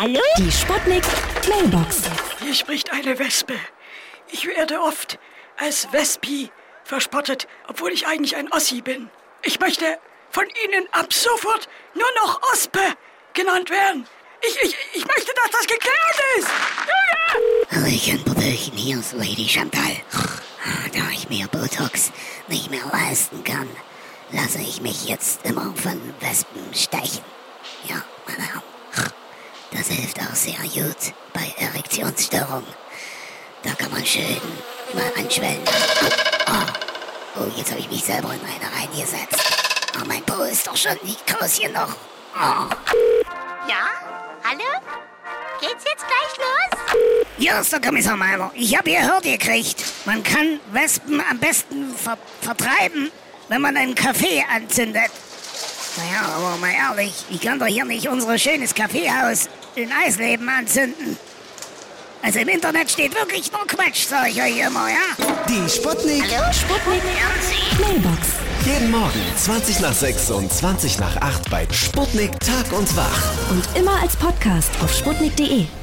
Hallo? Die Sputnik Mailbox. Hier spricht eine Wespe. Ich werde oft als Wespi verspottet, obwohl ich eigentlich ein Ossi bin. Ich möchte von Ihnen ab sofort nur noch Ospe genannt werden. Ich, ich, ich möchte, dass das geklärt ist. Hallöchen, Popöchen, hier ist Lady Chantal. Da ich mir Botox nicht mehr leisten kann, lasse ich mich jetzt immer von Wespen stechen. Ja. Das hilft auch sehr gut bei Erektionsstörungen. Da kann man schön mal anschwellen. Oh, oh. jetzt habe ich mich selber in eine reingesetzt. Oh, mein Po ist doch schon nicht groß genug. Oh. Ja? Hallo? Geht's jetzt gleich los? Ja, ist der Kommissar Meiner. Ich habe gehört gekriegt, man kann Wespen am besten ver vertreiben, wenn man einen Kaffee anzündet. Naja, aber mal ehrlich, ich kann doch hier nicht unser schönes Kaffeehaus in Eisleben anzünden. Also im Internet steht wirklich nur Quatsch, sag ich euch immer, ja? Die Sputnik. Sputnik Mailbox. Jeden Morgen 20 nach 6 und 20 nach 8 bei Sputnik Tag und Wach. Und immer als Podcast auf sputnik.de.